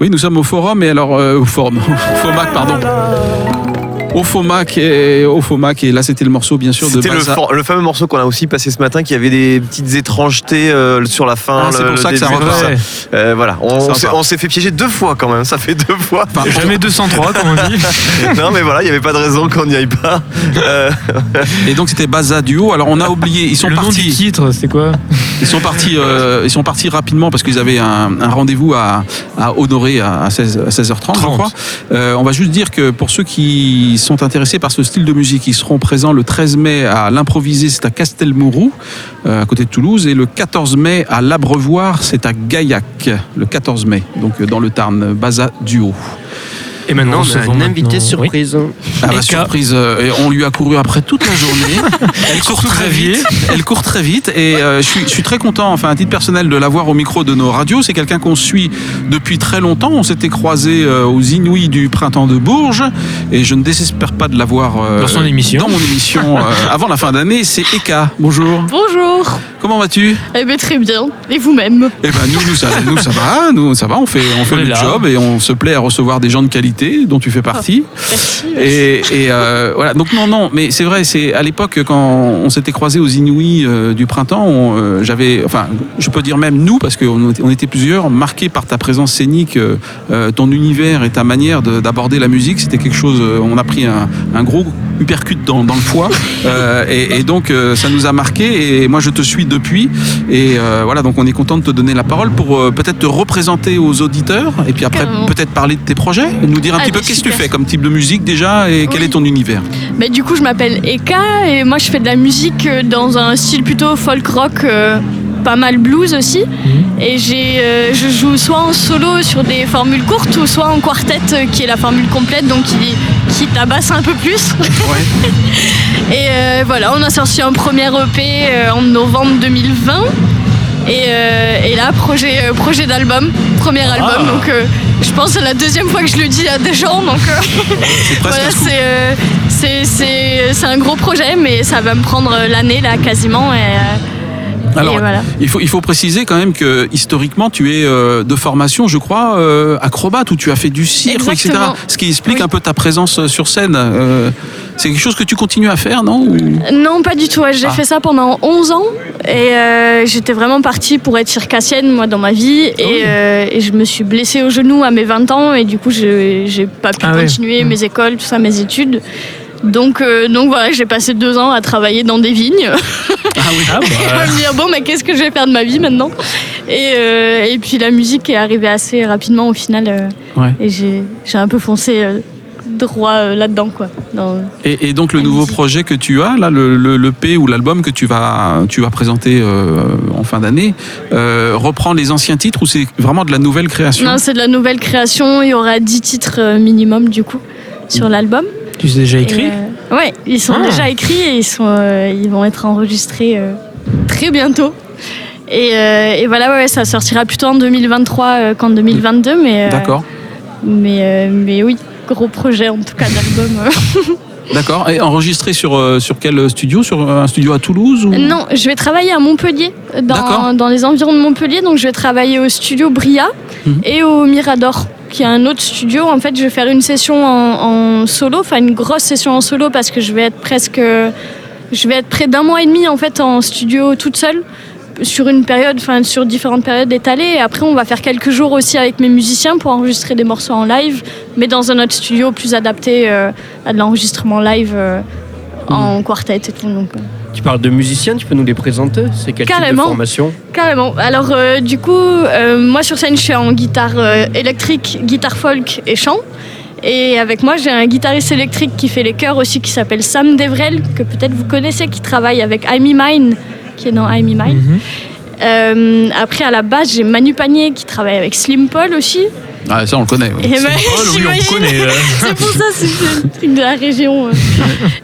Oui, nous sommes au forum et alors euh, au forum, au FOMAC, pardon. Au FOMAC et au FOMAC et là c'était le morceau bien sûr de C'était le, fameux morceau qu'on a aussi passé ce matin qui avait des petites étrangetés euh, sur la fin. Ah, c'est pour le ça que ça revient. Euh, voilà, on, s'est- on s'est fait piéger deux fois quand même, ça fait deux fois. Enfin, Jamais 203, comme on dit. non mais voilà, il n'y avait pas de raison qu'on n'y aille pas. Euh, et donc c'était Baza Duo. Alors on a oublié, ils sont le nom du partis. titre, c'est quoi Ils sont partis, euh, ils sont partis rapidement parce qu'ils avaient un, un rendez-vous à, à honorer à, à 16, à 16h30, je 30. crois. Euh, on va juste dire que pour ceux qui sont intéressés par ce style de musique, ils seront présents le 13 mai à l'improvisé, c'est à Castelmourou, euh, à côté de Toulouse, et le 14 mai à l'Abrevoir, c'est à Gaillac, le 14 mai, donc euh, dans le Tarn, Baza Duo. Et maintenant, on se a un maintenant. invité Oui. surprise. Ah bah, Eka. surprise, euh, on lui a couru après toute la journée. Elle court très vite. Elle court très vite et euh, je, suis, je suis très content, enfin à titre personnel, de l'avoir au micro de nos radios. C'est quelqu'un qu'on suit depuis très longtemps. On s'était croisés euh, aux Inouïs du printemps de Bourges et je ne désespère pas de l'avoir euh, Dans son émission. Dans mon émission euh, avant la fin d'année. C'est Eka. Bonjour. Bonjour. Comment vas-tu? Eh ben très bien. Et vous-même? Eh ben nous, nous, ça, nous ça va, nous ça va. On fait, on fait On le là. job et on se plaît à recevoir des gens de qualité dont tu fais partie. Merci. Et, et, euh, voilà, donc non, non, mais c'est vrai, c'est à l'époque quand on s'était croisés aux Inouïs euh, du printemps, euh, j'avais, enfin, je peux dire même nous, parce qu'on était, on était plusieurs, marqués par ta présence scénique, ton univers et ta manière de- d'aborder la musique, c'était quelque chose, on a pris un, un gros uppercut dans, dans le foie, et, et donc ça nous a marqué, et moi je te suis depuis, et voilà, donc on est content de te donner la parole pour peut-être te représenter aux auditeurs, et puis après peut-être parler de tes projets, et nous dire un Allez, petit peu qu'est-ce que tu fais comme type de musique déjà, et quel est ton univers? Bah, du coup, je m'appelle Eka et moi, je fais de la musique euh, dans un style plutôt folk rock, euh, pas mal blues aussi. Et j'ai, euh, je joue soit en solo sur des formules courtes ou soit en quartet, euh, qui est la formule complète, donc qui, qui tabasse un peu plus. Et euh, voilà, on a sorti un premier EP euh, en novembre 2020. Et, euh, et là, projet, euh, projet d'album, premier album. Donc, euh, je pense que c'est la deuxième fois que je le dis à des gens. Donc, C'est voilà, c'est, un gros projet, mais ça va me prendre l'année là quasiment. Et, Alors, voilà. il, faut, il faut préciser quand même que historiquement, tu es euh, de formation, je crois, euh, acrobate, où tu as fait du cirque, etc. Ce qui explique Oui. un peu ta présence sur scène. Euh, c'est quelque chose que tu continues à faire, non Ou- Non, pas du tout. ouais. J'ai Ah. fait ça pendant 11 ans et euh, j'étais vraiment partie pour être circassienne, moi, dans ma vie. Ah Et, euh, et je me suis blessée au genou à mes 20 ans et du coup, je j'ai pas pu Ah continuer Mmh. mes écoles, tout ça, mes études. Donc, euh, donc voilà, j'ai passé deux ans à travailler dans des vignes. Ah oui. Ah bah, à me dire, bon, mais qu'est-ce que je vais faire de ma vie maintenant? Et, euh, et puis la musique est arrivée assez rapidement au final. euh, Ouais. Et j'ai j'ai un peu foncé euh, droit euh, là-dedans, quoi. Dans- Et, et donc le nouveau musique. projet que tu as, là, le, le, le P ou l'album que tu vas, tu vas présenter euh, en fin d'année, euh, reprend les anciens titres ou c'est vraiment de la nouvelle création? Non, c'est de la nouvelle création. Il y aura 10 titres euh, minimum, du coup, sur l'album. tu sais déjà écrit euh, Ouais, ils sont Ah. déjà écrits et ils, sont, euh, ils vont être enregistrés euh, très bientôt. Et, euh, et voilà, ouais, ça sortira plutôt en 2023 euh, qu'en 2022. Mais, euh, D'accord. mais, euh, mais oui, gros projet en tout cas d'album. euh. D'accord. Et enregistré sur, euh, sur quel studio? Sur un studio à Toulouse ou... Non, je vais travailler à Montpellier, dans, dans les environs de Montpellier. Donc, je vais travailler au studio Bria Mhm. et au Mirador, qui est un autre studio. En fait, je vais faire une session en, en solo, enfin une grosse session en solo, parce que je vais être presque. Je vais être près d'un mois et demi en fait en studio toute seule sur une période, enfin sur différentes périodes étalées. Et après, on va faire quelques jours aussi avec mes musiciens pour enregistrer des morceaux en live, mais dans un autre studio plus adapté euh, à de l'enregistrement live euh, en quartet et tout. Donc, euh, Tu parles de musiciens, tu peux nous les présenter? C'est quel type de Carrément. formation? Carrément. Alors, euh, du coup, euh, moi sur scène, je suis en guitare euh, électrique, guitare folk et chant. Et avec moi, j'ai un guitariste électrique qui fait les chœurs aussi, qui s'appelle Sam Devrel, que peut-être vous connaissez, qui travaille avec I'm Mine, qui est dans I'm Mine. Mhm. Euh, après, à la base, j'ai Manu Panier, qui travaille avec Slim Paul aussi. Ah, ça on le connaît. oui. Et ben, Oh, oui, on connaît. euh. C'est pour ça, c'est le truc de la région. euh.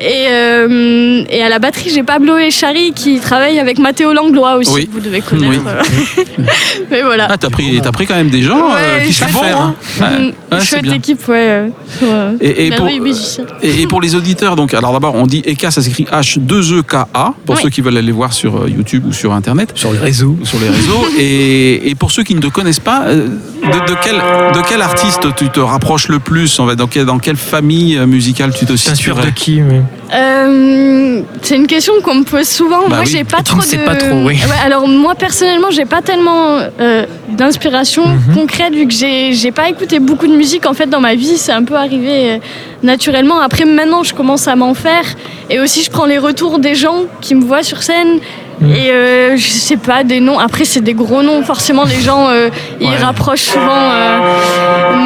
Et, euh, et à la batterie, j'ai Pablo Echari qui travaille avec Mathéo Langlois aussi, Oui. que vous devez connaître. Mais voilà. Ah, t'as pris, t'as pris quand même des gens euh, Ouais, qui je savent faire. hein. Ouais. Mm, Ouais, c'est chouette bien. équipe, ouais. euh, ouais. Et, et pour, et, et pour les auditeurs, donc, alors d'abord, on dit EK, ça s'écrit H2EKA, pour Oui. ceux qui veulent aller voir sur euh, YouTube ou sur Internet. Sur les réseaux. sur les réseaux. et, et pour ceux qui ne te connaissent pas, euh, de, de quel, de quel artiste tu te rapproches le plus en fait dans, quelle, dans quelle famille euh, musicale tu te T'inspires de situerais qui mais... Euh, c'est une question qu'on me pose souvent. Bah moi, oui. j'ai pas trop de. pas trop, oui. Ouais, alors moi personnellement, j'ai pas tellement euh, d'inspiration Mhm. concrète vu que j'ai j'ai pas écouté beaucoup de musique en fait dans ma vie. C'est un peu arrivé euh, naturellement. Après, maintenant, je commence à m'en faire et aussi je prends les retours des gens qui me voient sur scène. Mhm. Et euh, je sais pas des noms. Après, c'est des gros noms. Forcément, les gens euh, ils Ouais. rapprochent souvent. euh,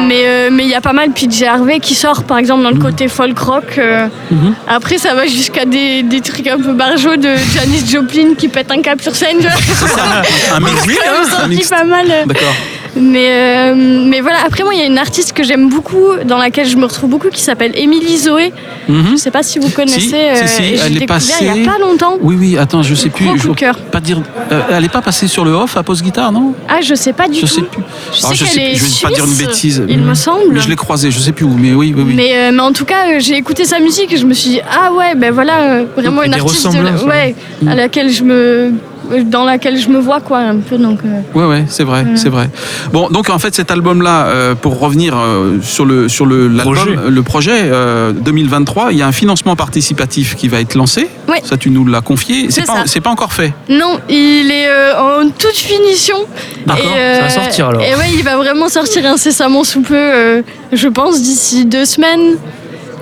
mais mais il y a pas mal PJ Harvey qui sort par exemple dans le côté folk rock. euh, après, ça va jusqu'à des, des trucs un peu barjots de Janis Joplin qui pète un câble sur scène. Un mix, même un mix. pas mal. D'accord. Mais, euh, mais voilà, après, moi, il y a une artiste que j'aime beaucoup, dans laquelle je me retrouve beaucoup, qui s'appelle Émilie Zoé. Mhm. Je sais pas si vous connaissez. si, euh, si, elle est passée- il y a pas longtemps. Oui, oui, attends, je sais plus. Je pas dire. euh, elle est pas passée sur le off à pause guitare, non? Ah, je sais pas du Je tout. sais plus. Je Alors, sais je qu'elle sais je vais pas dire une bêtise. Il me semble. Mais je l'ai croisée, je sais plus où, mais oui, oui, oui. Mais, mais en tout cas, j'ai écouté sa musique et je me suis dit, ah ouais, ben voilà, vraiment une artiste de- ouais, à laquelle je me, dans laquelle je me vois, quoi, un peu. Donc, euh, Ouais, ouais, c'est vrai, c'est vrai. Bon, donc en fait, cet album-là, euh, pour revenir euh, sur le sur le l'album, Projet. le projet euh, 2023, il y a un financement participatif qui va être lancé. Ça, tu nous l'as confié. C'est C'est pas ça. c'est pas encore fait. non, il est euh, en toute finition. D'accord, Et, euh, ça va sortir alors. Et ouais, il va vraiment sortir incessamment sous peu, euh, je pense, d'ici deux semaines.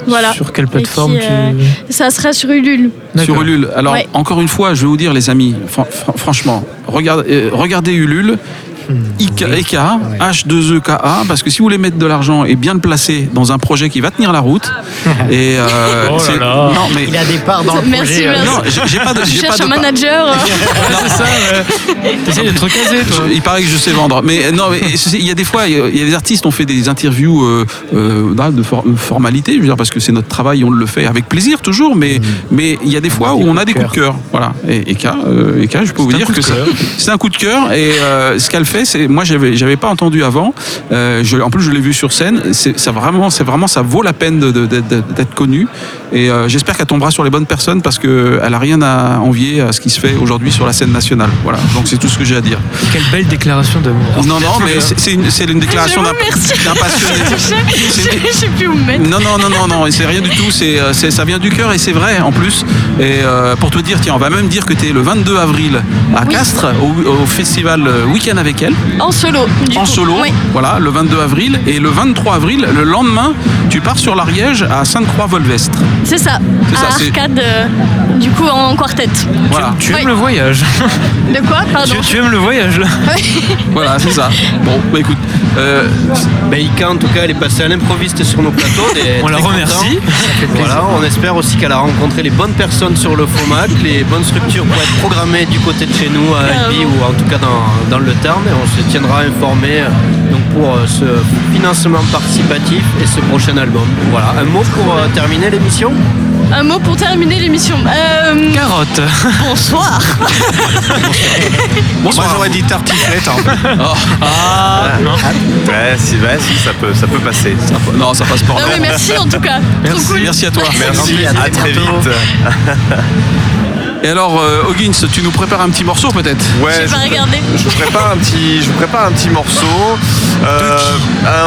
Voilà. Sur quelle plateforme euh, tu... Ça sera sur Ulule. Sur. Ulule. Alors, Ouais. encore une fois, je vais vous dire, les amis, fran- fran- franchement, regardez, euh, regardez Ulule. IK, EK, H2EKA, parce que si vous voulez mettre de l'argent et bien le placer dans un projet qui va tenir la route, et euh, Oh là c'est- là. non mais Il a des parts dans le Merci, projet. euh, merci. non, j'ai pas de, Je j'ai pas cherche de un manager. euh, c'est ça, toi. Je- Il paraît que je sais vendre. Mais non, mais il y a des fois, il y a des artistes ont fait des interviews euh, euh, de for- formalité, je veux dire, parce que c'est notre travail, on le fait avec plaisir toujours, mais mais il y a des fois où on a des coups de cœur. Voilà. Et Eka, euh, Eka, je peux vous dire coup de que c'est- un coup de cœur. Et euh, ce qu'elle fait, c'est moi j'avais j'avais pas entendu avant. Euh, je, en plus, je l'ai vu sur scène. C'est ça vraiment, c'est vraiment, ça vaut la peine d'être connu. Et euh, j'espère qu'elle tombera sur les bonnes personnes parce que elle a rien à envier à ce qui se fait aujourd'hui sur la scène nationale. Voilà. Donc c'est tout ce que j'ai à dire. Quelle belle déclaration d'amour. Non, non, mais c'est une, déclaration d'un passionné. je, sais- je sais plus où me mettre. Non, non, non, non, non, c'est rien du tout, c'est, euh, ça vient du cœur et c'est vrai en plus. Et euh, pour te dire, tiens, on va même dire que tu es le 22 avril à Oui. Castres, au, au festival Week-end avec elle, En solo. Du en coup. solo, Oui. voilà, le 22 avril. Et le 23 avril, le lendemain, tu pars sur l'Ariège à Sainte-Croix-Volvestre. C'est ça. C'est ça, à Arcade, euh, du coup, en quartet. Voilà, Tu aimes Oui. le voyage. De quoi Pardon. tu, tu aimes le voyage, là. voilà, c'est ça. Bon, bah écoute, euh, Ben, Ika, en tout cas, elle est passée à l'improviste sur nos plateaux. On la remercie. Voilà, on espère aussi qu'elle a rencontré les bonnes personnes sur le FOMAC, les bonnes structures pour être programmées du côté de chez nous à Albi ou en tout cas dans, dans le Tarn. On se tiendra informé euh, donc pour euh, ce financement participatif et ce prochain album. Voilà, un mot pour euh, terminer l'émission? Un mot pour terminer l'émission. Euh, Carotte. bonsoir. Moi j'aurais dit tartiflette. hein. Ah, non. Ouais, si, ouais, si, ça peut, ça peut passer. non, ça passe pas. Non, mais merci en tout cas. Trop cool. Merci à toi. Merci, à très vite. Et alors, euh, Hoggins, tu nous prépares un petit morceau peut-être Ouais, J'ai je pas vous- regardé. Je vous prépare un petit, je vous prépare un petit morceau. Euh,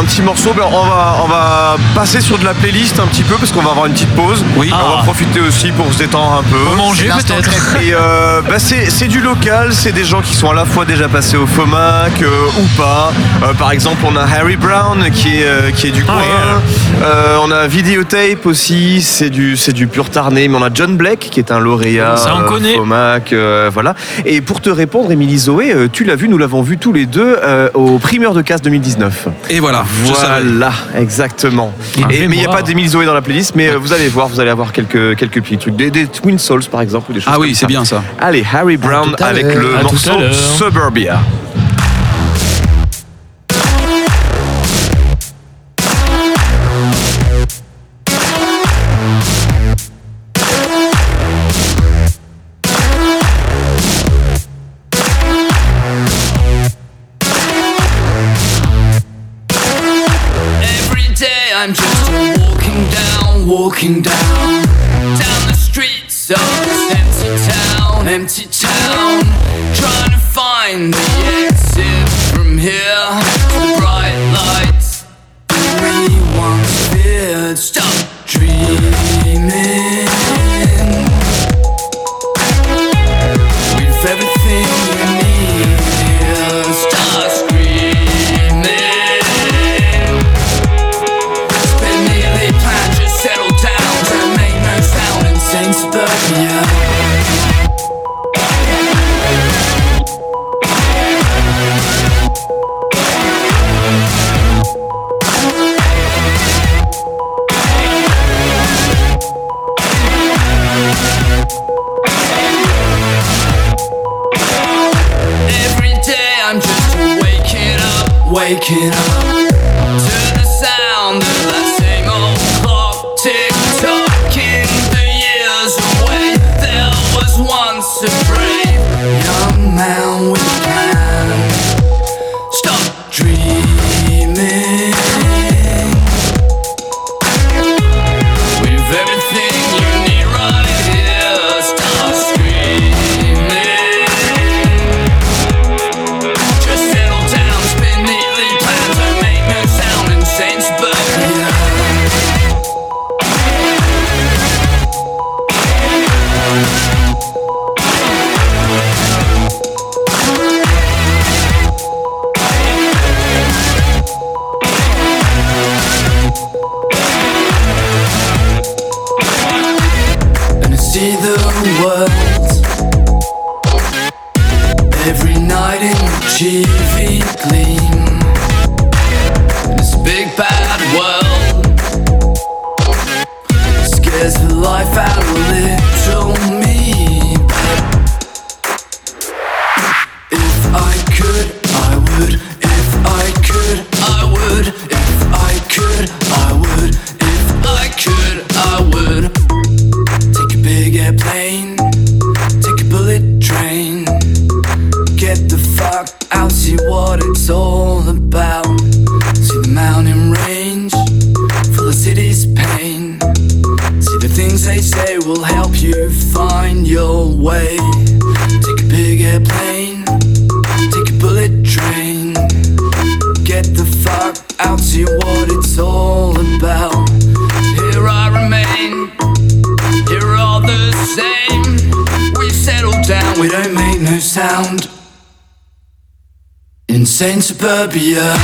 un petit morceau. ben, on va, on va passer sur de la playlist un petit peu parce qu'on va avoir une petite pause. Oui. On va Ah. profiter aussi pour se détendre un peu. Pour manger, peut-être. Et euh, bah, c'est c'est du local, c'est des gens qui sont à la fois déjà passés au FOMAC euh, ou pas. Euh, par exemple, on a Harry Brown qui est, euh, qui est du Ah, coin. Euh, on a Videotape aussi, c'est du, c'est du pur tarné. Mais on a John Black qui est un lauréat Ça, on euh, connaît. FOMAC. euh, voilà. Et pour te répondre, Émilie Zoé, euh, tu l'as vu, nous l'avons vu tous les deux euh, au primeur de casse 2019. Et voilà, je savais. Voilà, exactement. Ah, Et, mais il n'y a pas d'Émilie Zoé dans la playlist, mais vous allez voir, vous allez avoir quelques, quelques petits trucs. Des, des Twin Souls par exemple, ou des choses Ah oui, c'est bien ça. Allez, Harry Brown avec le morceau. Suburbia. I'm just walking down, walking down, down the streets of this empty town, empty town, Can up. is life out a little. me. will help you find your way. Take a big airplane, take a bullet train. Get the fuck out, see what it's all about. Here I remain, here all the same. We settle down, we don't make no sound. Insane suburbia.